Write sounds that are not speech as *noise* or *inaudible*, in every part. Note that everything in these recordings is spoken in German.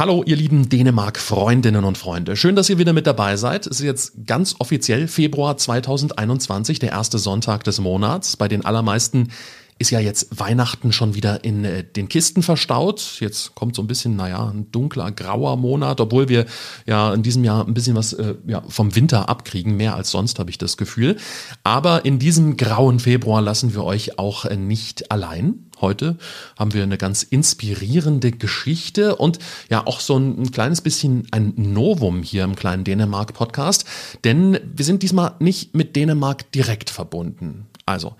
Hallo, ihr lieben Dänemark-Freundinnen und Freunde. Schön, dass ihr wieder mit dabei seid. Es ist jetzt ganz offiziell Februar 2021, der erste Sonntag des Monats. Bei den allermeisten ist ja jetzt Weihnachten schon wieder in äh, den Kisten verstaut. Jetzt kommt so ein bisschen, naja, ein dunkler, grauer Monat, obwohl wir ja in diesem Jahr ein bisschen was äh, ja, vom Winter abkriegen, mehr als sonst habe ich das Gefühl. Aber in diesem grauen Februar lassen wir euch auch äh, nicht allein. Heute haben wir eine ganz inspirierende Geschichte und ja auch so ein, ein kleines bisschen ein Novum hier im kleinen Dänemark-Podcast, denn wir sind diesmal nicht mit Dänemark direkt verbunden. Also,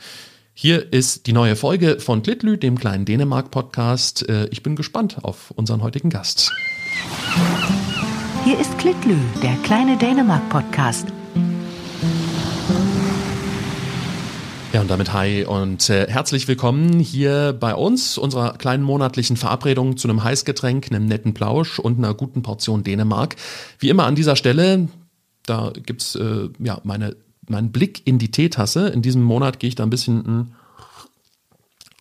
hier ist die neue Folge von Klitlü, dem kleinen Dänemark-Podcast. Äh, ich bin gespannt auf unseren heutigen Gast. Hier ist Klitlü, der kleine Dänemark-Podcast. Ja, und damit hi und äh, herzlich willkommen hier bei uns, unserer kleinen monatlichen Verabredung zu einem Heißgetränk, einem netten Plausch und einer guten Portion Dänemark. Wie immer an dieser Stelle, da gibt's äh, ja meine, meinen Blick in die Teetasse. In diesem Monat gehe ich da ein bisschen hm,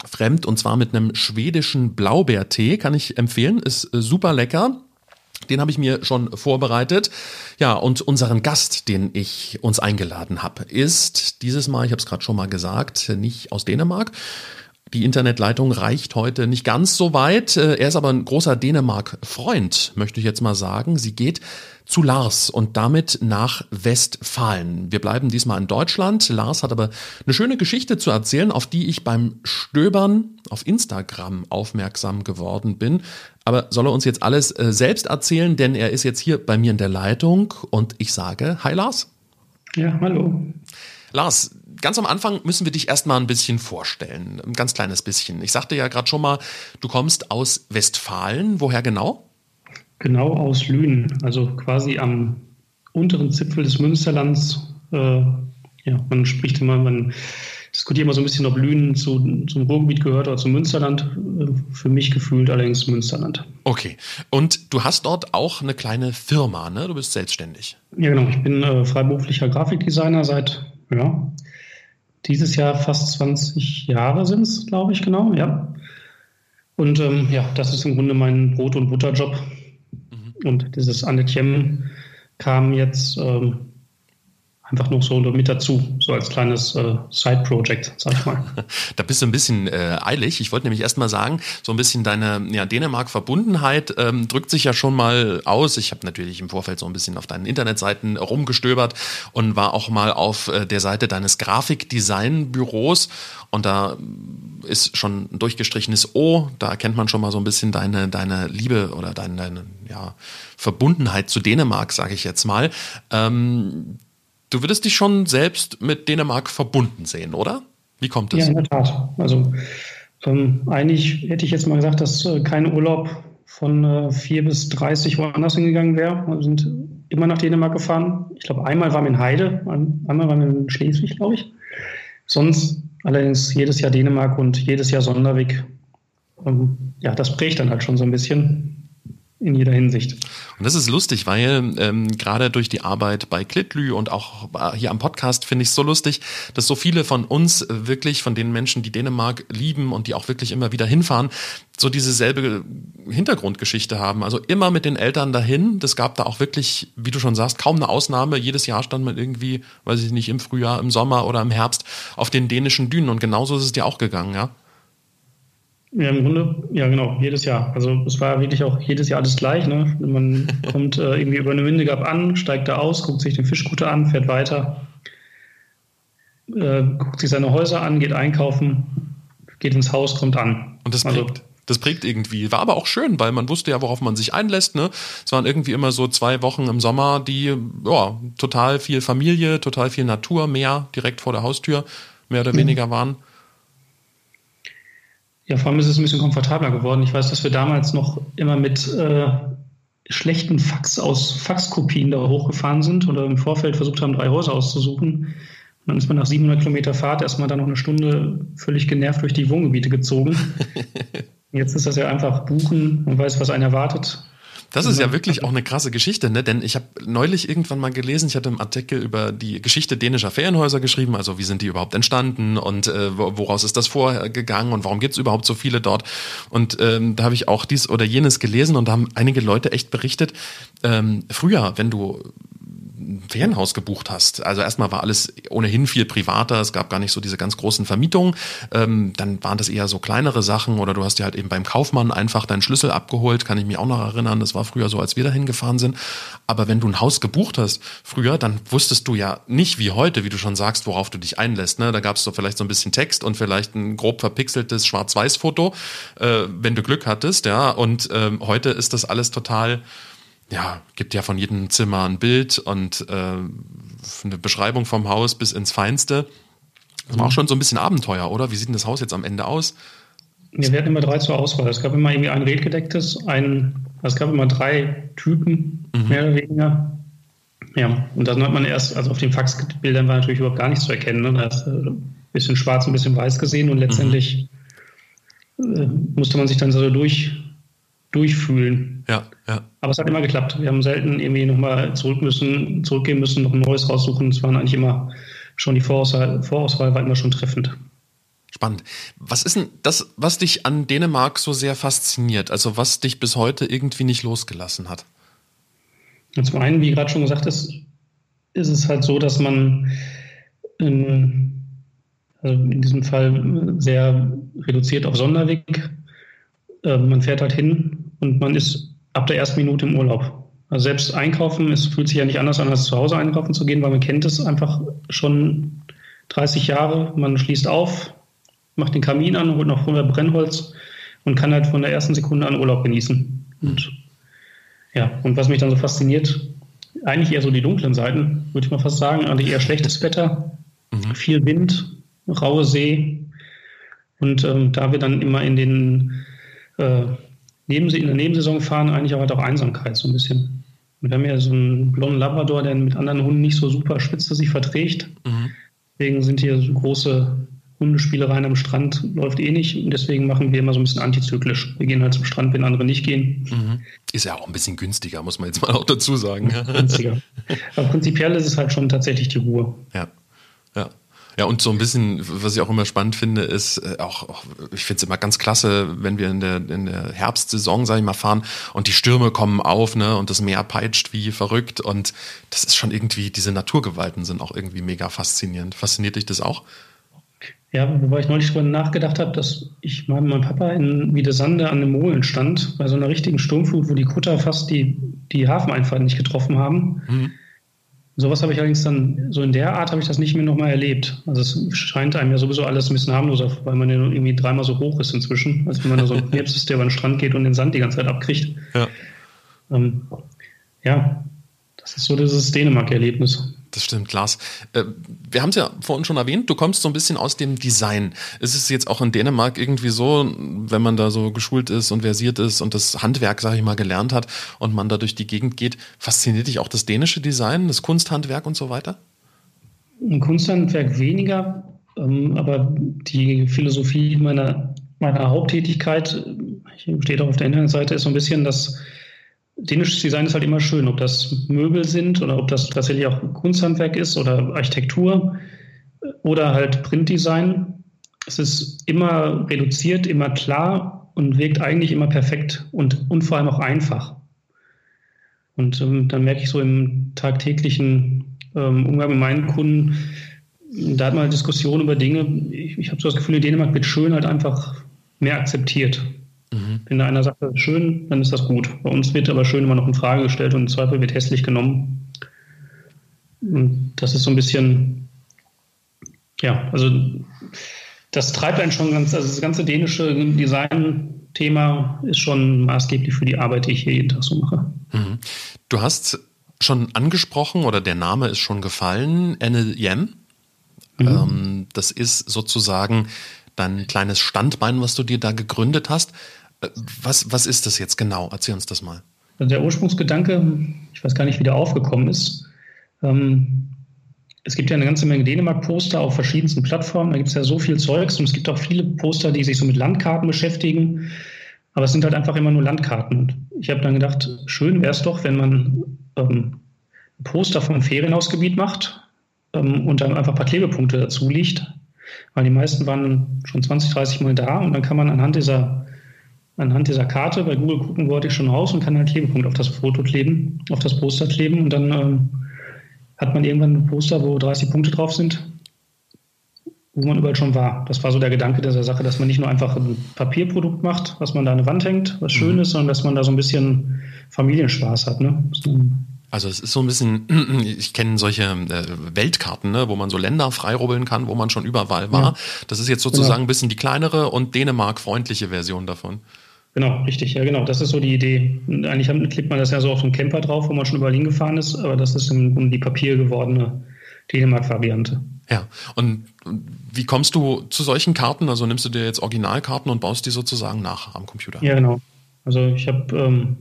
fremd und zwar mit einem schwedischen Blaubeertee, kann ich empfehlen, ist äh, super lecker. Den habe ich mir schon vorbereitet. Ja, und unseren Gast, den ich uns eingeladen habe, ist dieses Mal, ich habe es gerade schon mal gesagt, nicht aus Dänemark. Die Internetleitung reicht heute nicht ganz so weit. Äh, er ist aber ein großer Dänemark-Freund, möchte ich jetzt mal sagen. Sie geht zu Lars und damit nach Westfalen. Wir bleiben diesmal in Deutschland. Lars hat aber eine schöne Geschichte zu erzählen, auf die ich beim Stöbern auf Instagram aufmerksam geworden bin. Aber soll er uns jetzt alles äh, selbst erzählen, denn er ist jetzt hier bei mir in der Leitung und ich sage, hi Lars. Ja, hallo. Lars, ganz am Anfang müssen wir dich erstmal ein bisschen vorstellen. Ein ganz kleines bisschen. Ich sagte ja gerade schon mal, du kommst aus Westfalen. Woher genau? Genau aus Lünen, also quasi am unteren Zipfel des Münsterlands. Äh, ja, man spricht immer, man diskutiert immer so ein bisschen, ob Lünen zu, zum Ruhrgebiet gehört oder zum Münsterland. Für mich gefühlt allerdings Münsterland. Okay. Und du hast dort auch eine kleine Firma, ne? Du bist selbstständig. Ja, genau. Ich bin äh, freiberuflicher Grafikdesigner seit, ja, dieses Jahr fast 20 Jahre sind es, glaube ich, genau, ja. Und ähm, ja, das ist im Grunde mein Brot- und Butterjob. Und dieses Annetjem kam jetzt ähm, einfach noch so mit dazu, so als kleines äh, Side-Project, sag ich mal. *laughs* da bist du ein bisschen äh, eilig. Ich wollte nämlich erst mal sagen, so ein bisschen deine ja, Dänemark-Verbundenheit ähm, drückt sich ja schon mal aus. Ich habe natürlich im Vorfeld so ein bisschen auf deinen Internetseiten rumgestöbert und war auch mal auf äh, der Seite deines Grafikdesign-Büros und da ist schon ein durchgestrichenes O, da erkennt man schon mal so ein bisschen deine, deine Liebe oder deine, deine ja, Verbundenheit zu Dänemark, sage ich jetzt mal. Ähm, Du würdest dich schon selbst mit Dänemark verbunden sehen, oder? Wie kommt das? Ja, in der Tat. Also ähm, eigentlich hätte ich jetzt mal gesagt, dass äh, kein Urlaub von äh, 4 bis 30 woanders hingegangen wäre. Wir sind immer nach Dänemark gefahren. Ich glaube, einmal waren wir in Heide, einmal waren wir in Schleswig, glaube ich. Sonst allerdings jedes Jahr Dänemark und jedes Jahr Sonderweg. Ähm, ja, das prägt dann halt schon so ein bisschen in jeder Hinsicht. Und das ist lustig, weil ähm, gerade durch die Arbeit bei Klitlü und auch hier am Podcast finde ich es so lustig, dass so viele von uns wirklich, von den Menschen, die Dänemark lieben und die auch wirklich immer wieder hinfahren, so diese selbe Hintergrundgeschichte haben. Also immer mit den Eltern dahin. Das gab da auch wirklich, wie du schon sagst, kaum eine Ausnahme. Jedes Jahr stand man irgendwie, weiß ich nicht, im Frühjahr, im Sommer oder im Herbst auf den dänischen Dünen. Und genauso ist es dir auch gegangen, ja? Ja, im Grunde, ja genau, jedes Jahr. Also es war wirklich auch jedes Jahr alles gleich. Ne? Man *laughs* kommt äh, irgendwie über eine Windegab an, steigt da aus, guckt sich den Fischkutter an, fährt weiter, äh, guckt sich seine Häuser an, geht einkaufen, geht ins Haus, kommt an. Und das also prägt. Das prägt irgendwie. War aber auch schön, weil man wusste ja, worauf man sich einlässt. Ne? Es waren irgendwie immer so zwei Wochen im Sommer, die ja total viel Familie, total viel Natur, Meer direkt vor der Haustür, mehr oder mhm. weniger waren. Ja, vor allem ist es ein bisschen komfortabler geworden. Ich weiß, dass wir damals noch immer mit äh, schlechten Fax aus Faxkopien da hochgefahren sind oder im Vorfeld versucht haben, drei Häuser auszusuchen. Und dann ist man nach 700 Kilometer Fahrt erstmal da noch eine Stunde völlig genervt durch die Wohngebiete gezogen. *laughs* Jetzt ist das ja einfach buchen und weiß, was einen erwartet. Das ist ja wirklich auch eine krasse Geschichte, ne? Denn ich habe neulich irgendwann mal gelesen, ich hatte einen Artikel über die Geschichte dänischer Ferienhäuser geschrieben, also wie sind die überhaupt entstanden und äh, woraus ist das vorgegangen und warum gibt es überhaupt so viele dort? Und ähm, da habe ich auch dies oder jenes gelesen und da haben einige Leute echt berichtet, ähm, früher, wenn du ein Ferienhaus gebucht hast. Also erstmal war alles ohnehin viel privater, es gab gar nicht so diese ganz großen Vermietungen. Ähm, dann waren das eher so kleinere Sachen oder du hast dir halt eben beim Kaufmann einfach deinen Schlüssel abgeholt, kann ich mich auch noch erinnern. Das war früher so, als wir da hingefahren sind. Aber wenn du ein Haus gebucht hast früher, dann wusstest du ja nicht wie heute, wie du schon sagst, worauf du dich einlässt. Ne? Da gab es so vielleicht so ein bisschen Text und vielleicht ein grob verpixeltes Schwarz-Weiß-Foto, äh, wenn du Glück hattest. Ja, und ähm, heute ist das alles total ja, gibt ja von jedem Zimmer ein Bild und äh, eine Beschreibung vom Haus bis ins Feinste. Das war auch schon so ein bisschen Abenteuer, oder? Wie sieht denn das Haus jetzt am Ende aus? Wir hatten immer drei zur Auswahl. Es gab immer irgendwie ein redgedecktes, ein, es gab immer drei Typen, mhm. mehr oder weniger. Ja, und dann hat man erst, also auf den Faxbildern war natürlich überhaupt gar nichts zu erkennen. Ne? Da ist ein bisschen schwarz, ein bisschen weiß gesehen und letztendlich mhm. äh, musste man sich dann so durch, durchfühlen. Ja, ja. Aber es hat immer geklappt. Wir haben selten irgendwie nochmal zurück müssen, zurückgehen müssen, noch ein neues raussuchen. Es waren eigentlich immer schon die Vorauswahl, Vorauswahl war immer schon treffend. Spannend. Was ist denn das, was dich an Dänemark so sehr fasziniert? Also was dich bis heute irgendwie nicht losgelassen hat? Und zum einen, wie gerade schon gesagt ist, ist es halt so, dass man in, also in diesem Fall sehr reduziert auf Sonderweg. Äh, man fährt halt hin und man ist ab der ersten Minute im Urlaub. Also selbst einkaufen, es fühlt sich ja nicht anders an, als zu Hause einkaufen zu gehen, weil man kennt es einfach schon 30 Jahre. Man schließt auf, macht den Kamin an, holt noch vorher Brennholz und kann halt von der ersten Sekunde an Urlaub genießen. Und ja, und was mich dann so fasziniert, eigentlich eher so die dunklen Seiten, würde ich mal fast sagen. Eigentlich eher schlechtes Wetter, mhm. viel Wind, raue See. Und ähm, da wir dann immer in den äh, neben, in der Nebensaison fahren, eigentlich auch halt auch Einsamkeit so ein bisschen. wir haben ja so einen blonden Labrador, der mit anderen Hunden nicht so super spitze sich verträgt. Mhm. Deswegen sind hier so große Hundespielereien am Strand, läuft eh nicht. Und deswegen machen wir immer so ein bisschen antizyklisch. Wir gehen halt zum Strand, wenn andere nicht gehen. Mhm. Ist ja auch ein bisschen günstiger, muss man jetzt mal auch dazu sagen. günstiger. *laughs* Aber prinzipiell ist es halt schon tatsächlich die Ruhe. Ja. Ja. Und so ein bisschen, was ich auch immer spannend finde, ist äh, auch, auch ich finde es immer ganz klasse, wenn wir in der, in der Herbstsaison, sage ich mal, fahren und die Stürme kommen auf, ne, und das Meer peitscht wie verrückt und das ist schon irgendwie, diese Naturgewalten sind auch irgendwie mega faszinierend. Fasziniert dich das auch? Ja, wobei ich neulich darüber nachgedacht habe, dass ich mal mit meinem Papa in Wiedesande an einem Molen stand, bei so einer richtigen Sturmflut, wo die Kutter fast die, die Hafeneinfahrt nicht getroffen haben. Mhm. Sowas habe ich allerdings dann, so in der Art habe ich das nicht mehr nochmal erlebt. Also es scheint einem ja sowieso alles ein bisschen harmloser, weil man ja irgendwie dreimal so hoch ist inzwischen, als wenn man da so *laughs* ein Krebs ist, der über den Strand geht und den Sand die ganze Zeit abkriegt. Ja, ähm, ja das ist so dieses Dänemark-Erlebnis. Das stimmt, Lars. Äh, wir haben es ja vorhin schon erwähnt, du kommst so ein bisschen aus dem Design. Ist es jetzt auch in Dänemark irgendwie so, wenn man da so geschult ist und versiert ist und das Handwerk, sage ich mal, gelernt hat und man da durch die Gegend geht, fasziniert dich auch das dänische Design, das Kunsthandwerk und so weiter? Ein Kunsthandwerk weniger, ähm, aber die Philosophie meiner, meiner Haupttätigkeit, steht auch auf der Internetseite, ist so ein bisschen, dass dänisches Design ist halt immer schön, ob das Möbel sind oder ob das tatsächlich auch Kunsthandwerk ist oder Architektur oder halt Printdesign. Es ist immer reduziert, immer klar und wirkt eigentlich immer perfekt und, und vor allem auch einfach. Und ähm, dann merke ich so im tagtäglichen ähm, Umgang mit meinen Kunden, da hat man eine Diskussion über Dinge. Ich, ich habe so das Gefühl, in Dänemark wird schön halt einfach mehr akzeptiert. Wenn einer sagt, das ist schön, dann ist das gut. Bei uns wird aber schön immer noch in Frage gestellt und im Zweifel wird hässlich genommen. Und das ist so ein bisschen, ja, also das treibt einen schon ganz, also das ganze dänische Design-Thema ist schon maßgeblich für die Arbeit, die ich hier jeden Tag so mache. Mhm. Du hast schon angesprochen oder der Name ist schon gefallen, Anne Yen. Mhm. Ähm, das ist sozusagen dein kleines Standbein, was du dir da gegründet hast. Was, was ist das jetzt genau? Erzähl uns das mal. Also der Ursprungsgedanke, ich weiß gar nicht, wie der aufgekommen ist. Ähm, es gibt ja eine ganze Menge Dänemark-Poster auf verschiedensten Plattformen. Da gibt es ja so viel Zeugs und es gibt auch viele Poster, die sich so mit Landkarten beschäftigen. Aber es sind halt einfach immer nur Landkarten. Und ich habe dann gedacht, schön wäre es doch, wenn man ähm, Poster vom Ferienhausgebiet macht ähm, und dann einfach ein paar Klebepunkte dazu liegt. Weil die meisten waren schon 20, 30 Mal da und dann kann man anhand dieser, anhand dieser Karte bei Google gucken, wo hatte ich schon raus und kann einen Klebepunkt auf das Foto kleben, auf das Poster kleben und dann ähm, hat man irgendwann ein Poster, wo 30 Punkte drauf sind, wo man überall schon war. Das war so der Gedanke dieser Sache, dass man nicht nur einfach ein Papierprodukt macht, was man da an die Wand hängt, was schön mhm. ist, sondern dass man da so ein bisschen Familienspaß hat. Ne? Also es ist so ein bisschen, *clears throat* ich kenne solche äh, Weltkarten, ne, wo man so Länder freirubbeln kann, wo man schon überall war. Ja. Das ist jetzt sozusagen genau. ein bisschen die kleinere und Dänemark-freundliche Version davon. Genau, richtig, ja genau. Das ist so die Idee. Eigentlich klebt man das ja so auf einen Camper drauf, wo man schon überall hingefahren ist, aber das ist im Grunde die Papier gewordene Dänemark-Variante. Ja, und wie kommst du zu solchen Karten? Also nimmst du dir jetzt Originalkarten und baust die sozusagen nach am Computer? Ja, genau. Also ich habe, ähm,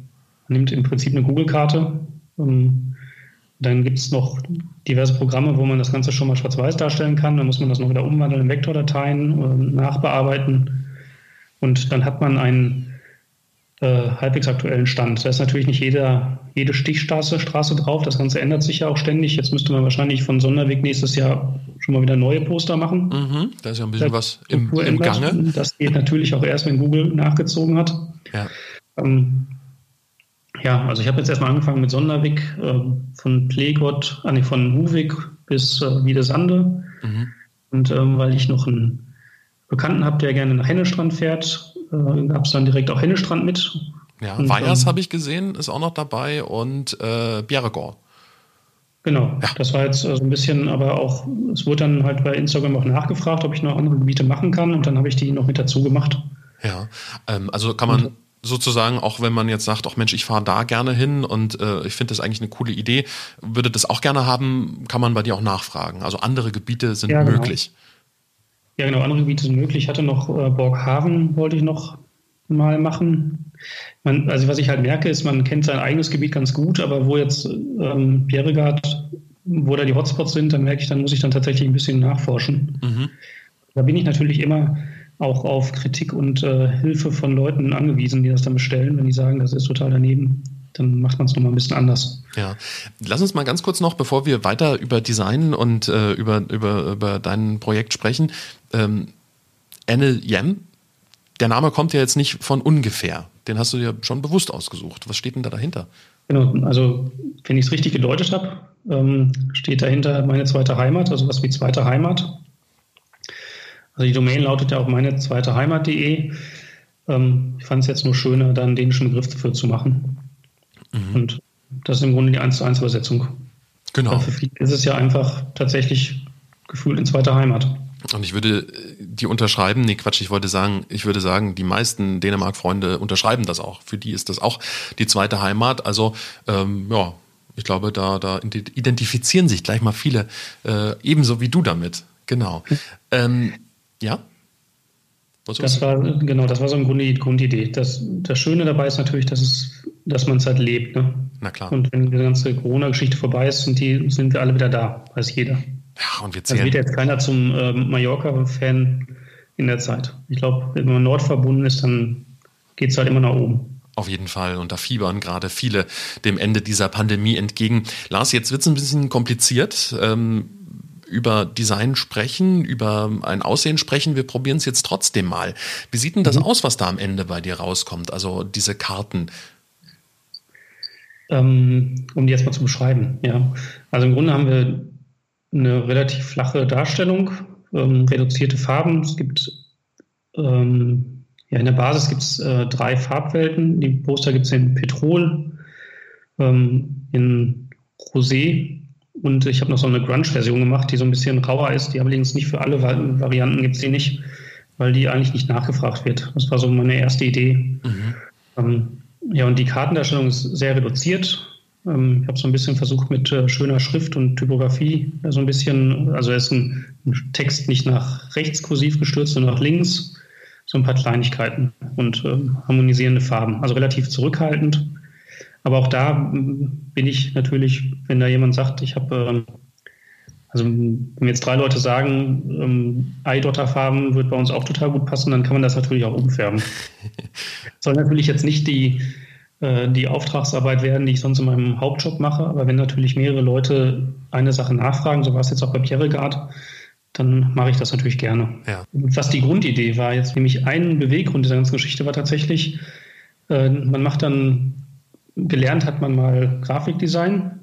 nimmt im Prinzip eine Google-Karte, ähm, dann gibt es noch diverse Programme, wo man das Ganze schon mal schwarz-weiß darstellen kann. Dann muss man das noch wieder umwandeln in Vektordateien, äh, nachbearbeiten. Und dann hat man einen äh, halbwegs aktuellen Stand. Da ist natürlich nicht jeder, jede Stichstraße Straße drauf. Das Ganze ändert sich ja auch ständig. Jetzt müsste man wahrscheinlich von Sonderweg nächstes Jahr schon mal wieder neue Poster machen. Mhm, da ist ja ein bisschen was im, im Gange. Das geht natürlich auch erst, wenn Google nachgezogen hat. Ja. Ähm, ja, also ich habe jetzt erstmal angefangen mit Sonderweg, äh, von Plegott, äh, von Huvik bis äh, Wiedesande. Mhm. Und ähm, weil ich noch einen Bekannten habe, der gerne nach Hennestrand fährt, äh, gab es dann direkt auch Hennestrand mit. Ja, und, Weyers ähm, habe ich gesehen, ist auch noch dabei und äh, Bjerregård. Genau, ja. das war jetzt so ein bisschen, aber auch, es wurde dann halt bei Instagram auch nachgefragt, ob ich noch andere Gebiete machen kann und dann habe ich die noch mit dazu gemacht. Ja, ähm, also kann man und, sozusagen, auch wenn man jetzt sagt, ach Mensch, ich fahre da gerne hin und äh, ich finde das eigentlich eine coole Idee, würde das auch gerne haben, kann man bei dir auch nachfragen. Also andere Gebiete sind ja, genau. möglich. Ja, genau, andere Gebiete sind möglich. Ich hatte noch äh, Borghaven, wollte ich noch mal machen. Man, also was ich halt merke, ist, man kennt sein eigenes Gebiet ganz gut, aber wo jetzt ähm, Bjerregard, wo da die Hotspots sind, dann merke ich, dann muss ich dann tatsächlich ein bisschen nachforschen. Mhm. Da bin ich natürlich immer auch auf Kritik und äh, Hilfe von Leuten angewiesen, die das dann bestellen. Wenn die sagen, das ist total daneben, dann macht man es nochmal ein bisschen anders. Ja, lass uns mal ganz kurz noch, bevor wir weiter über Design und äh, über, über, über dein Projekt sprechen. Ähm, Anne Yem, der Name kommt ja jetzt nicht von ungefähr. Den hast du dir schon bewusst ausgesucht. Was steht denn da dahinter? Genau, also wenn ich es richtig gedeutet habe, ähm, steht dahinter meine zweite Heimat, also was wie zweite Heimat. Also die Domain lautet ja auch meine zweite Heimat.de. Ähm, ich fand es jetzt nur schöner, da einen dänischen Begriff dafür zu machen. Mhm. Und das ist im Grunde die 1 zu 1 Übersetzung. Genau. Weil für viele ist es ja einfach tatsächlich gefühlt in zweiter Heimat. Und ich würde die unterschreiben, nee Quatsch, ich wollte sagen, ich würde sagen, die meisten Dänemark-Freunde unterschreiben das auch. Für die ist das auch die zweite Heimat. Also ähm, ja, ich glaube, da, da identifizieren sich gleich mal viele, äh, ebenso wie du damit. Genau. Ähm, ja? Das war, genau, das war so im Grunde die Grundidee. Das, das Schöne dabei ist natürlich, dass, es, dass man es halt lebt. Ne? Na klar. Und wenn die ganze Corona-Geschichte vorbei ist, sind, die, sind wir alle wieder da, weiß jeder. Ja, und wir zählen. Also wird jetzt keiner zum äh, Mallorca-Fan in der Zeit. Ich glaube, wenn man nordverbunden ist, dann geht es halt immer nach oben. Auf jeden Fall. Und da fiebern gerade viele dem Ende dieser Pandemie entgegen. Lars, jetzt wird es ein bisschen kompliziert. Ähm, über Design sprechen, über ein Aussehen sprechen. Wir probieren es jetzt trotzdem mal. Wie sieht denn das mhm. aus, was da am Ende bei dir rauskommt? Also diese Karten. Ähm, um die jetzt mal zu beschreiben, ja. Also im Grunde haben wir eine relativ flache Darstellung, ähm, reduzierte Farben. Es gibt ähm, ja in der Basis gibt es äh, drei Farbwelten. Die Poster gibt es in Petrol, ähm, in Rosé und ich habe noch so eine Grunge-Version gemacht, die so ein bisschen rauer ist. Die allerdings nicht für alle Varianten gibt es die nicht, weil die eigentlich nicht nachgefragt wird. Das war so meine erste Idee. Mhm. Ähm, ja, und die Kartendarstellung ist sehr reduziert. Ähm, ich habe so ein bisschen versucht mit äh, schöner Schrift und Typografie, ja, so ein bisschen, also ist ein, ein, Text nicht nach rechts kursiv gestürzt, sondern nach links. So ein paar Kleinigkeiten und äh, harmonisierende Farben. Also relativ zurückhaltend. Aber auch da bin ich natürlich, wenn da jemand sagt, ich habe, ähm, also wenn jetzt drei Leute sagen, ähm, Eidotterfarben wird bei uns auch total gut passen, dann kann man das natürlich auch umfärben. *laughs* Soll natürlich jetzt nicht die, äh, die Auftragsarbeit werden, die ich sonst in meinem Hauptjob mache. Aber wenn natürlich mehrere Leute eine Sache nachfragen, so war es jetzt auch bei Pierregard, dann mache ich das natürlich gerne. Ja. Was die Grundidee war, jetzt nämlich ein Beweggrund dieser ganzen Geschichte war tatsächlich, äh, man macht dann, gelernt hat man mal Grafikdesign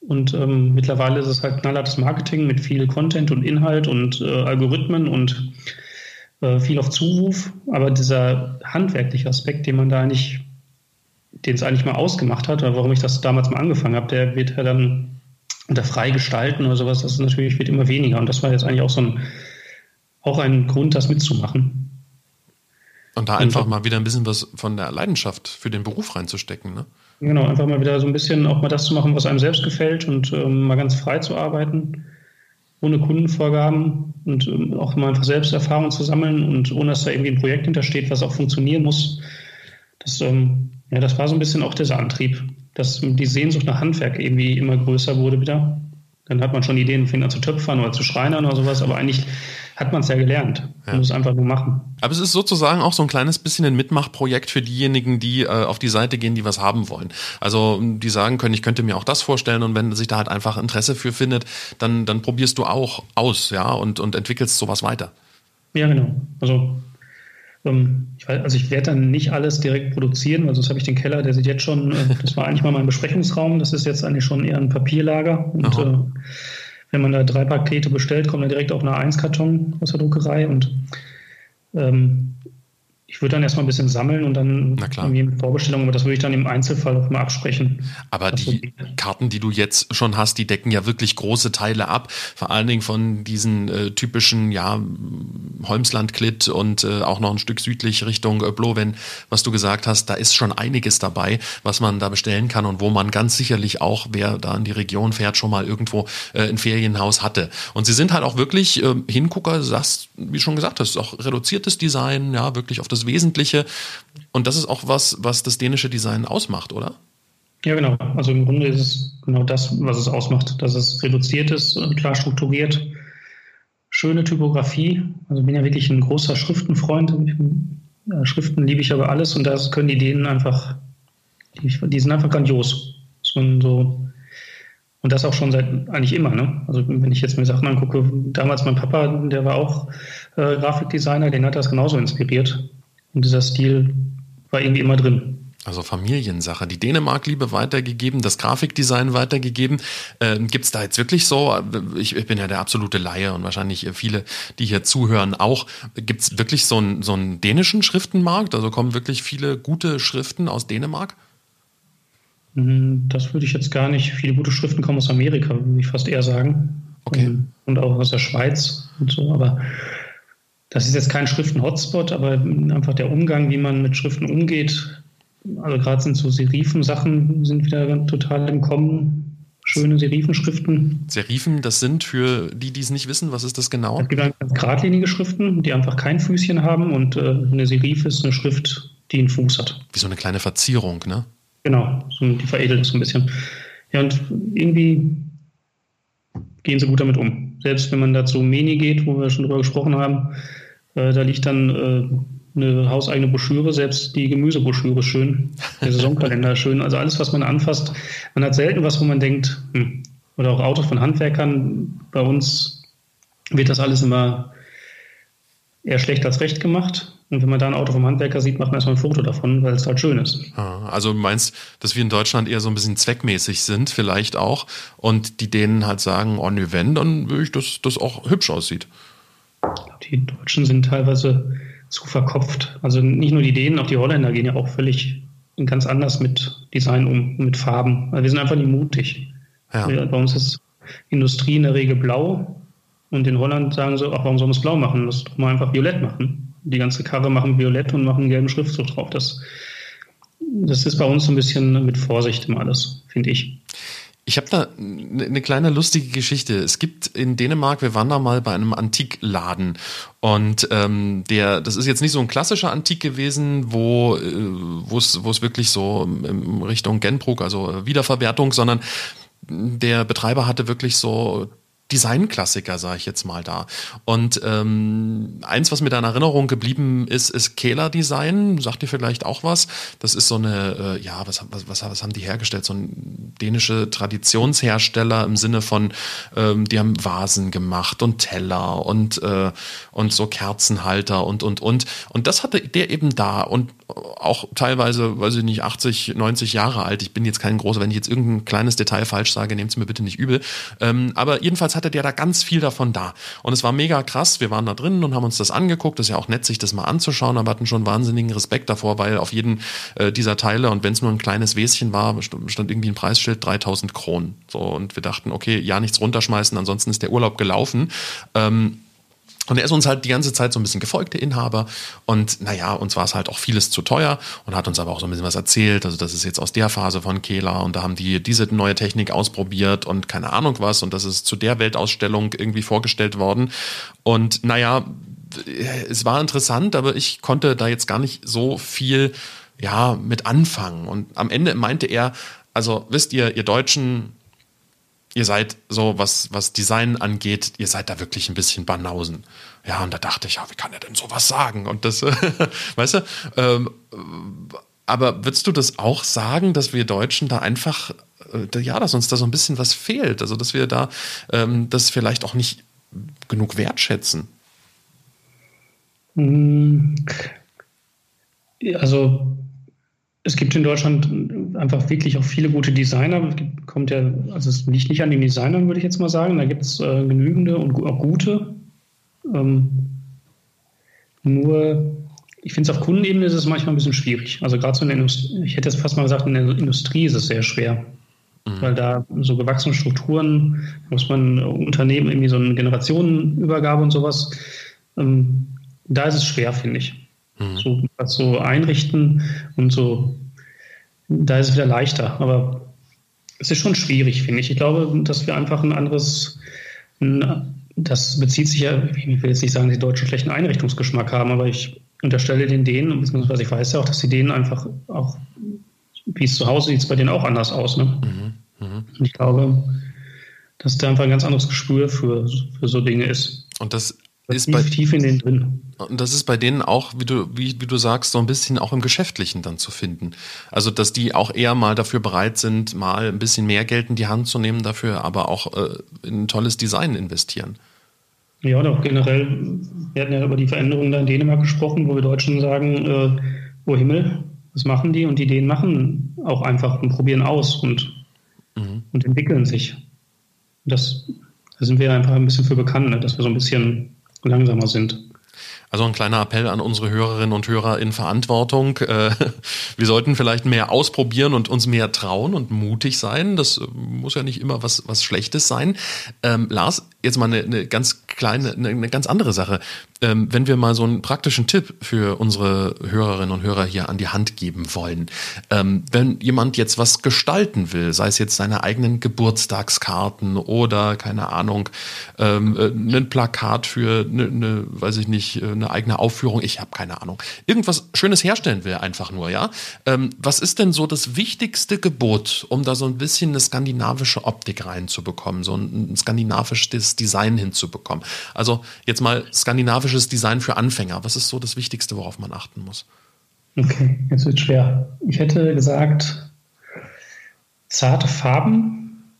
und ähm, mittlerweile ist es halt knallhartes Marketing mit viel Content und Inhalt und äh, Algorithmen und äh, viel auf Zuruf. Aber dieser handwerkliche Aspekt, den man da eigentlich den es eigentlich mal ausgemacht hat, oder warum ich das damals mal angefangen habe, der wird ja dann unter Freigestalten oder sowas, das ist natürlich wird immer weniger. Und das war jetzt eigentlich auch so ein, auch ein Grund, das mitzumachen. Und da einfach und, mal wieder ein bisschen was von der Leidenschaft für den Beruf reinzustecken, ne? Genau, einfach mal wieder so ein bisschen auch mal das zu machen, was einem selbst gefällt und ähm, mal ganz frei zu arbeiten, ohne Kundenvorgaben und ähm, auch mal einfach selbst Erfahrungen zu sammeln und ohne dass da irgendwie ein Projekt hintersteht, was auch funktionieren muss. Das ähm, ja, das war so ein bisschen auch dieser Antrieb, dass die Sehnsucht nach Handwerk irgendwie immer größer wurde wieder. Dann hat man schon Ideen, fing an zu töpfern oder zu schreinern oder sowas, aber eigentlich hat man es ja gelernt. Man ja. muss einfach nur machen. Aber es ist sozusagen auch so ein kleines bisschen ein Mitmachprojekt für diejenigen, die äh, auf die Seite gehen, die was haben wollen. Also die sagen können, ich könnte mir auch das vorstellen und wenn sich da halt einfach Interesse für findet, dann, dann probierst du auch aus, ja, und, und entwickelst sowas weiter. Ja, genau. Also also ich werde dann nicht alles direkt produzieren, weil sonst habe ich den Keller, der sieht jetzt schon, äh, das war eigentlich mal mein Besprechungsraum, das ist jetzt eigentlich schon eher ein Papierlager. Und äh, wenn man da drei Pakete bestellt, kommt dann direkt auch eine Eins-Karton aus der Druckerei. Und ähm, ich würde dann erstmal ein bisschen sammeln und dann irgendwie mit Vorbestellungen, aber das würde ich dann im Einzelfall auch mal absprechen. Aber die Karten, die du jetzt schon hast, die decken ja wirklich große Teile ab. Vor allen Dingen von diesen äh, typischen, ja, Holmsland-Klit und äh, auch noch ein Stück südlich Richtung äh, Blowen, was du gesagt hast, da ist schon einiges dabei, was man da bestellen kann und wo man ganz sicherlich auch, wer da in die Region fährt, schon mal irgendwo äh, ein Ferienhaus hatte. Und sie sind halt auch wirklich äh, Hingucker, sagst, wie schon gesagt hast, auch reduziertes Design, ja, wirklich auf das das Wesentliche. Und das ist auch was, was das dänische Design ausmacht, oder? Ja, genau. Also im Grunde ist es genau das, was es ausmacht, dass es reduziert ist, klar strukturiert, schöne Typografie. Also bin ja wirklich ein großer Schriftenfreund. Schriften liebe ich aber alles und das können die Dänen einfach, die, sind einfach grandios. So, so, und das auch schon seit eigentlich immer. Ne? Also wenn ich jetzt mir Sachen angucke, damals mein Papa, der war auch äh, Grafikdesigner, den hat das genauso inspiriert. Und dieser Stil war irgendwie immer drin. Also Familiensache, die Dänemark-Liebe weitergegeben, das Grafikdesign weitergegeben. Ähm, Gibt es da jetzt wirklich so, ich, ich, bin ja der absolute Laie und wahrscheinlich viele, die hier zuhören, auch, gibt es wirklich so einen, so einen dänischen Schriftenmarkt? Also kommen wirklich viele gute Schriften aus Dänemark? Hm, das würde ich jetzt gar nicht. Viele gute Schriften kommen aus Amerika, würde ich fast eher sagen. Okay. Ähm, und auch aus der Schweiz und so. Aber das ist jetzt kein Schriften-Hotspot, aber einfach der Umgang, wie man mit Schriften umgeht. Also gerade sind so Serifen-Sachen sind wieder total im Kommen. Schöne Serifenschriften. Serifen, das sind für die, die es nicht wissen, was ist das genau? Es gibt einfach geradlinige Schriften, die einfach kein Füßchen haben und äh, eine Serif ist eine Schrift, die einen Fuß hat. Wie so eine kleine Verzierung, ne? Genau, so, die veredelt so ein bisschen. Ja, und irgendwie gehen sie gut damit um. Selbst wenn man da zu Meni geht, wo wir schon drüber gesprochen haben, äh, da liegt dann äh, eine hauseigene Broschüre, selbst die Gemüsebroschüre ist schön, der Saisonkalender ist schön. Also alles, was man anfasst. Man hat selten was, wo man denkt, hm, oder auch Autos von Handwerkern. Bei uns wird das alles immer eher schlecht als recht gemacht. Und wenn man da ein Auto vom Handwerker sieht, macht man erstmal ein Foto davon, weil es halt schön ist. Ah, also du meinst, dass wir in Deutschland eher so ein bisschen zweckmäßig sind, vielleicht auch, und die denen halt sagen, oh nö, wenn, dann will ich, dass das auch hübsch aussieht. Die Deutschen sind teilweise zu verkopft. Also nicht nur die Dänen, auch die Holländer gehen ja auch völlig ganz anders mit Design um, mit Farben. Also wir sind einfach nicht mutig. Ja. Bei uns ist Industrie in der Regel blau und in Holland sagen sie, ach, warum soll man es blau machen? Lass doch mal einfach violett machen die ganze Karre machen violett und machen einen gelben Schriftzug drauf. Das, das ist bei uns so ein bisschen mit Vorsicht immer alles, finde ich. Ich habe da eine kleine lustige Geschichte. Es gibt in Dänemark, wir waren da mal bei einem Antikladen und ähm, der, das ist jetzt nicht so ein klassischer Antik gewesen, wo äh, wo es wirklich so in Richtung Genbrug, also Wiederverwertung, sondern der Betreiber hatte wirklich so Designklassiker, sage ich jetzt mal da. Und ähm, eins, was mir da in Erinnerung geblieben ist, ist Kehler Design. Sagt ihr vielleicht auch was? Das ist so eine, äh, ja, was, was, was, was haben die hergestellt? So ein dänische Traditionshersteller im Sinne von, ähm, die haben Vasen gemacht und Teller und, äh, und so Kerzenhalter und, und, und. Und das hatte der eben da und auch teilweise, weiß ich nicht, 80, 90 Jahre alt. Ich bin jetzt kein großer, wenn ich jetzt irgendein kleines Detail falsch sage, nehmt es mir bitte nicht übel. Ähm, aber jedenfalls hatte der da ganz viel davon da. Und es war mega krass. Wir waren da drin und haben uns das angeguckt. Das ist ja auch nett, sich das mal anzuschauen, aber hatten schon wahnsinnigen Respekt davor, weil auf jeden äh, dieser Teile und wenn es nur ein kleines Wäschen war, stand irgendwie ein Preisschild 3000 Kronen. So und wir dachten, okay, ja, nichts runterschmeißen, ansonsten ist der Urlaub gelaufen. Ähm, und er ist uns halt die ganze Zeit so ein bisschen gefolgt, der Inhaber. Und naja, uns war es halt auch vieles zu teuer und hat uns aber auch so ein bisschen was erzählt. Also das ist jetzt aus der Phase von Kehler und da haben die diese neue Technik ausprobiert und keine Ahnung was. Und das ist zu der Weltausstellung irgendwie vorgestellt worden. Und naja, es war interessant, aber ich konnte da jetzt gar nicht so viel ja, mit anfangen. Und am Ende meinte er, also wisst ihr, ihr Deutschen, ihr seid so, was, was Design angeht, ihr seid da wirklich ein bisschen Banausen. Ja, und da dachte ich, ja, wie kann er denn sowas sagen? Und das, *laughs* weißt du, ähm, aber würdest du das auch sagen, dass wir Deutschen da einfach, äh, ja, dass uns da so ein bisschen was fehlt? Also, dass wir da ähm, das vielleicht auch nicht genug wertschätzen? Hm. Also, es gibt in Deutschland einfach wirklich auch viele gute Designer. Kommt ja, also es liegt nicht an den Designern, würde ich jetzt mal sagen. Da gibt es äh, genügende und auch gute. Ähm, nur, ich finde es auf Kundenebene ist es manchmal ein bisschen schwierig. Also gerade so in der Industrie, ich hätte jetzt fast mal gesagt, in der Industrie ist es sehr schwer. Mhm. Weil da so gewachsene Strukturen, muss man Unternehmen irgendwie so eine Generationenübergabe und sowas, ähm, da ist es schwer, finde ich. Mhm. So, was so einrichten und so, da ist es wieder leichter. Aber es ist schon schwierig, finde ich. Ich glaube, dass wir einfach ein anderes, ein, das bezieht sich ja, ich will jetzt nicht sagen, dass die Deutschen schlechten Einrichtungsgeschmack haben, aber ich unterstelle den denen, beziehungsweise ich weiß ja auch, dass die denen einfach auch, wie es zu Hause sieht, es bei denen auch anders aus. Ne? Mhm. Mhm. Und ich glaube, dass da einfach ein ganz anderes Gespür für, für so Dinge ist. Und das ist bei, tief in den drin. Und das ist bei denen auch, wie du, wie, wie du sagst, so ein bisschen auch im Geschäftlichen dann zu finden. Also, dass die auch eher mal dafür bereit sind, mal ein bisschen mehr Geld in die Hand zu nehmen dafür, aber auch äh, in ein tolles Design investieren. Ja, auch generell, wir hatten ja über die Veränderungen da in Dänemark gesprochen, wo wir Deutschen sagen, äh, oh Himmel, was machen die? Und die Dänen machen auch einfach und probieren aus und, mhm. und entwickeln sich. Das, da sind wir einfach ein bisschen für bekannt, ne? dass wir so ein bisschen langsamer sind. Also ein kleiner Appell an unsere Hörerinnen und Hörer in Verantwortung. Äh, *laughs* wir sollten vielleicht mehr ausprobieren und uns mehr trauen und mutig sein. Das muss ja nicht immer was, was Schlechtes sein. Ähm, Lars, jetzt mal eine, eine ganz kleine, eine, eine ganz andere Sache ähm, wenn wir mal so einen praktischen Tipp für unsere Hörerinnen und Hörer hier an die Hand geben wollen. Ähm, wenn jemand jetzt was gestalten will, sei es jetzt seine eigenen Geburtstagskarten oder, keine Ahnung, ähm, äh, ein Plakat für eine, eine, weiß ich nicht, äh, eine eigene Aufführung, ich habe keine Ahnung, irgendwas Schönes herstellen will einfach nur, ja. Ähm, was ist denn so das wichtigste Gebot, um da so ein bisschen eine skandinavische Optik reinzubekommen, so ein, skandinavisches Design hinzubekommen? Also jetzt mal skandinavisch grafisches Design für Anfänger? Was ist so das Wichtigste, worauf man achten muss? Okay, jetzt wird schwer. Ich hätte gesagt, zarte Farben,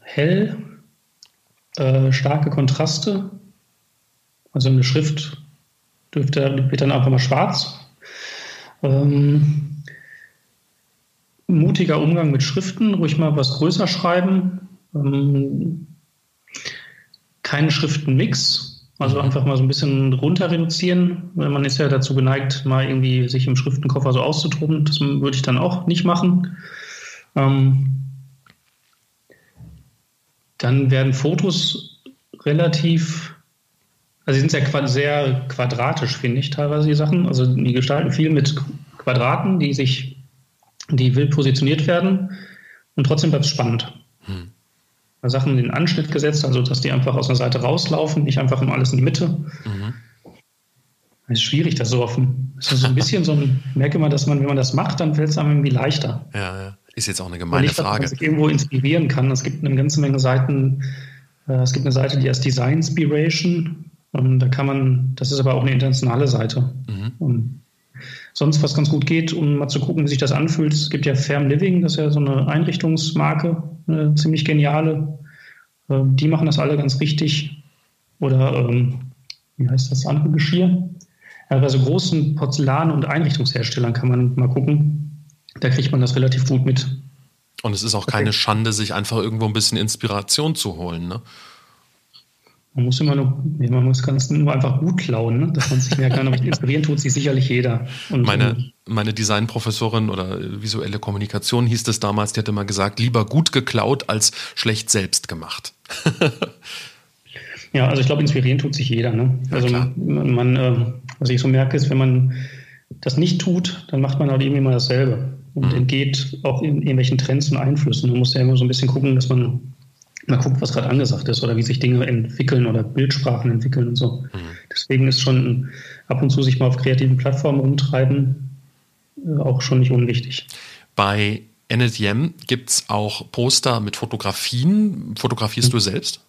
hell, äh, starke Kontraste. Also eine Schrift dürfte, wird dann einfach mal schwarz. Ähm, mutiger Umgang mit Schriften, ruhig mal was größer schreiben. Ähm, keine Schriftenmix, also einfach mal so ein bisschen runter reduzieren. Man ist ja dazu geneigt, mal irgendwie sich im Schriftenkoffer so auszutoben. Das würde ich dann auch nicht machen. Ähm, dann werden Fotos relativ, also sie sind sehr, sehr quadratisch, finde ich teilweise die Sachen. Also die gestalten viel mit Quadraten, die sich, die wild positioniert werden und trotzdem bleibt es spannend. Hm. Sachen in den Anschnitt gesetzt, also dass die einfach aus einer Seite rauslaufen, nicht einfach immer alles in die Mitte. Mhm. Es ist schwierig, das so offen. Es ist so ein bisschen so ein, ich merke immer, dass man, wenn man das macht, dann fällt es einem irgendwie leichter. Ja, ja. Ist jetzt auch eine gemeine nicht, Frage. Dass man sich irgendwo inspirieren kann. Es gibt eine ganze Menge Seiten, Äh, es gibt eine Seite, die heißt Design Inspiration. Ähm, da kann man, das ist aber auch eine internationale Seite. Mhm. Ähm, sonst, was ganz gut geht, um mal zu gucken, wie sich das anfühlt. Es gibt ja Firm Living, das ist ja so eine Einrichtungsmarke, eine ziemlich geniale. Ähm, die machen das alle ganz richtig. Oder wie heißt das andere Geschirr? Ja, bei so großen Porzellan- und Einrichtungsherstellern kann man mal gucken. Da kriegt man das relativ gut mit. Und es ist auch keine Schande, sich einfach irgendwo ein bisschen Inspiration zu holen, ne? Man muss immer nur, man muss ganz nur einfach gut klauen, ne? dass man sich merkt, aber *laughs* inspirieren tut sich sicherlich jeder. Und, meine, meine Designprofessorin oder visuelle Kommunikation hieß es damals, die hatte mal gesagt, lieber gut geklaut als schlecht selbst gemacht. *laughs* ja, also ich glaube, inspirieren tut sich jeder. Ne? Also ja, man, man äh, was ich so merke, ist, wenn man das nicht tut, dann macht man halt irgendwie mal dasselbe und mhm. entgeht auch irgendwelchen Trends und Einflüssen. Man muss ja immer so ein bisschen gucken, dass man mal guckt, was gerade angesagt ist oder wie sich Dinge entwickeln oder Bildsprachen entwickeln und so. Mhm. Deswegen ist schon ab und zu sich mal auf kreativen Plattformen umtreiben äh, auch schon nicht unwichtig. Bei NSM gibt es auch Poster mit Fotografien. Fotografierst mhm. du selbst?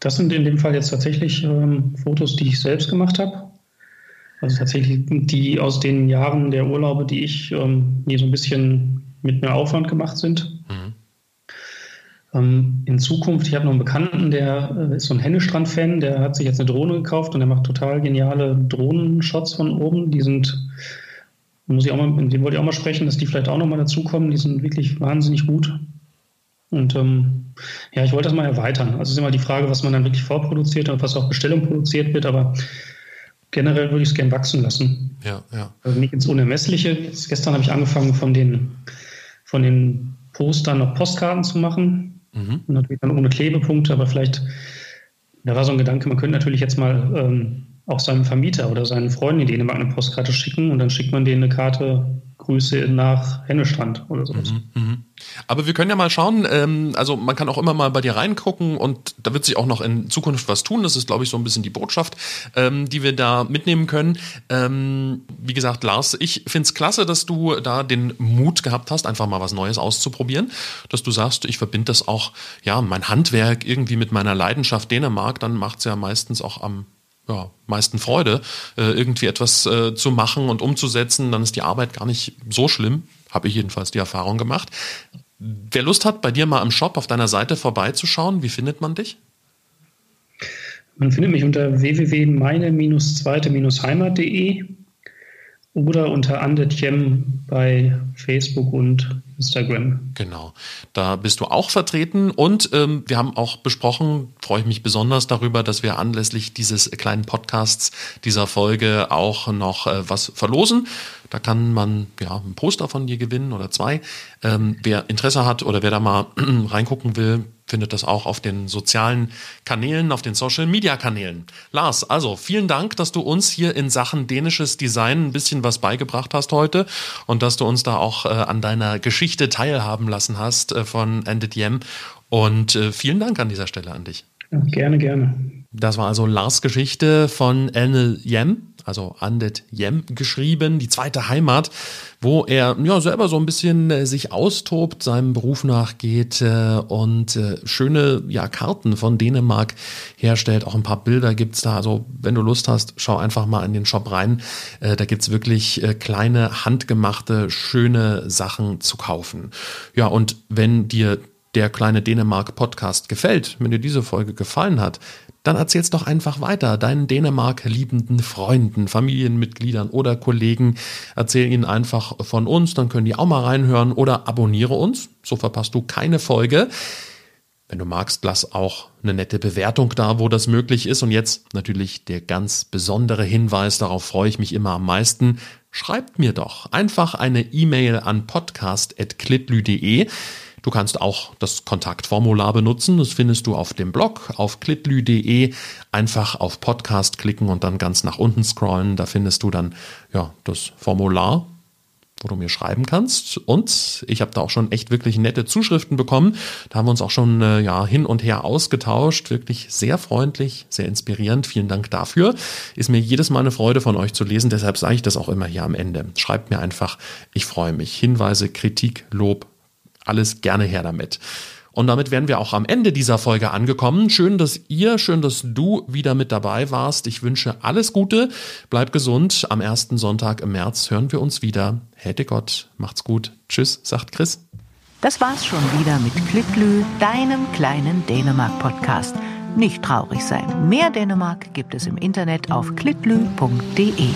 Das sind in dem Fall jetzt tatsächlich ähm, Fotos, die ich selbst gemacht habe. Also tatsächlich die aus den Jahren der Urlaube, die ich ähm, hier so ein bisschen mit mehr Aufwand gemacht sind. Mhm. Ähm, in Zukunft, ich habe noch einen Bekannten, der äh, ist so ein Hennestrand-Fan, der hat sich jetzt eine Drohne gekauft und der macht total geniale Drohnenshots von oben. Die sind, muss ich auch mal, mit dem wollte ich auch mal sprechen, dass die vielleicht auch nochmal dazukommen. Die sind wirklich wahnsinnig gut. Und ähm, ja, ich wollte das mal erweitern. Also es ist immer die Frage, was man dann wirklich vorproduziert und was auch Bestellung produziert wird, aber generell würde ich es gern wachsen lassen. Ja, ja. Also nicht ins Unermessliche. Jetzt, gestern habe ich angefangen, von den, von den Postern noch Postkarten zu machen. Mhm. Natürlich dann ohne Klebepunkte, aber vielleicht, da war so ein Gedanke, man könnte natürlich jetzt mal ähm, auch seinem Vermieter oder seinen Freunden in Dänemark eine Postkarte schicken und dann schickt man denen eine Karte Grüße nach Hennestrand oder sowas. Mhm, mh. Aber wir können ja mal schauen, ähm, also man kann auch immer mal bei dir reingucken und da wird sich auch noch in Zukunft was tun. Das ist, glaube ich, so ein bisschen die Botschaft, ähm, die wir da mitnehmen können. Ähm, wie gesagt, Lars, ich finde es klasse, dass du da den Mut gehabt hast, einfach mal was Neues auszuprobieren. Dass du sagst, ich verbinde das auch, ja, mein Handwerk irgendwie mit meiner Leidenschaft Dänemark, dann macht es ja meistens auch am ja, meisten Freude, äh, irgendwie etwas äh, zu machen und umzusetzen, dann ist die Arbeit gar nicht so schlimm. Habe ich jedenfalls die Erfahrung gemacht. Wer Lust hat, bei dir mal im Shop auf deiner Seite vorbeizuschauen, wie findet man dich? Man findet mich unter www.meine-zweite-heimat.de oder unter Andetjem bei Facebook und Instagram. Genau, da bist du auch vertreten und ähm, wir haben auch besprochen, freue ich mich besonders darüber, dass wir anlässlich dieses kleinen Podcasts dieser Folge auch noch äh, was verlosen. Da kann man ja ein Poster von dir gewinnen oder zwei. Ähm, wer Interesse hat oder wer da mal *clears throat* reingucken will, findet das auch auf den sozialen Kanälen, auf den Social Media Kanälen. Lars, also vielen Dank, dass du uns hier in Sachen dänisches Design ein bisschen was beigebracht hast heute und dass du uns da auch äh, an deiner Geschichte teilhaben lassen hast äh, von Ended Yem. Und äh, vielen Dank an dieser Stelle an dich. Gerne, gerne. Das war also Lars Geschichte von Enel Yem also Andet Yem geschrieben, die zweite Heimat, wo er ja selber so ein bisschen äh, sich austobt, seinem Beruf nachgeht äh, und äh, schöne ja Karten von Dänemark herstellt. Auch ein paar Bilder gibt's da. Also wenn du Lust hast, schau einfach mal in den Shop rein. Äh, da gibt's wirklich äh, kleine handgemachte schöne Sachen zu kaufen. Ja und wenn dir der kleine Dänemark Podcast gefällt, wenn dir diese Folge gefallen hat, dann erzähl's doch einfach weiter deinen Dänemark liebenden Freunden, Familienmitgliedern oder Kollegen. Erzähl ihnen einfach von uns, dann können die auch mal reinhören oder abonniere uns, so verpasst du keine Folge. Wenn du magst, lass auch eine nette Bewertung da, wo das möglich ist. Und jetzt natürlich der ganz besondere Hinweis, darauf freue ich mich immer am meisten. Schreibt mir doch einfach eine E-Mail an podcast.klitlü.de. Du kannst auch das Kontaktformular benutzen. Das findest du auf dem Blog auf klitlü.de. Einfach auf Podcast klicken und dann ganz nach unten scrollen. Da findest du dann ja das Formular wo du mir schreiben kannst. Und ich habe da auch schon echt wirklich nette Zuschriften bekommen. Da haben wir uns auch schon äh, ja hin und her ausgetauscht. Wirklich sehr freundlich, sehr inspirierend. Vielen Dank dafür. Ist mir jedes Mal eine Freude von euch zu lesen. Deshalb sage ich das auch immer hier am Ende. Schreibt mir einfach. Ich freue mich. Hinweise, Kritik, Lob, alles gerne her damit. Und damit wären wir auch am Ende dieser Folge angekommen. Schön, dass ihr, schön, dass du wieder mit dabei warst. Ich wünsche alles Gute, bleib gesund. Am ersten Sonntag im März hören wir uns wieder. Hätte Gott, macht's gut. Tschüss, sagt Chris. Das war's schon wieder mit Klitlü, deinem kleinen Dänemark-Podcast. Nicht traurig sein. Mehr Dänemark gibt es im Internet auf klitlü.de.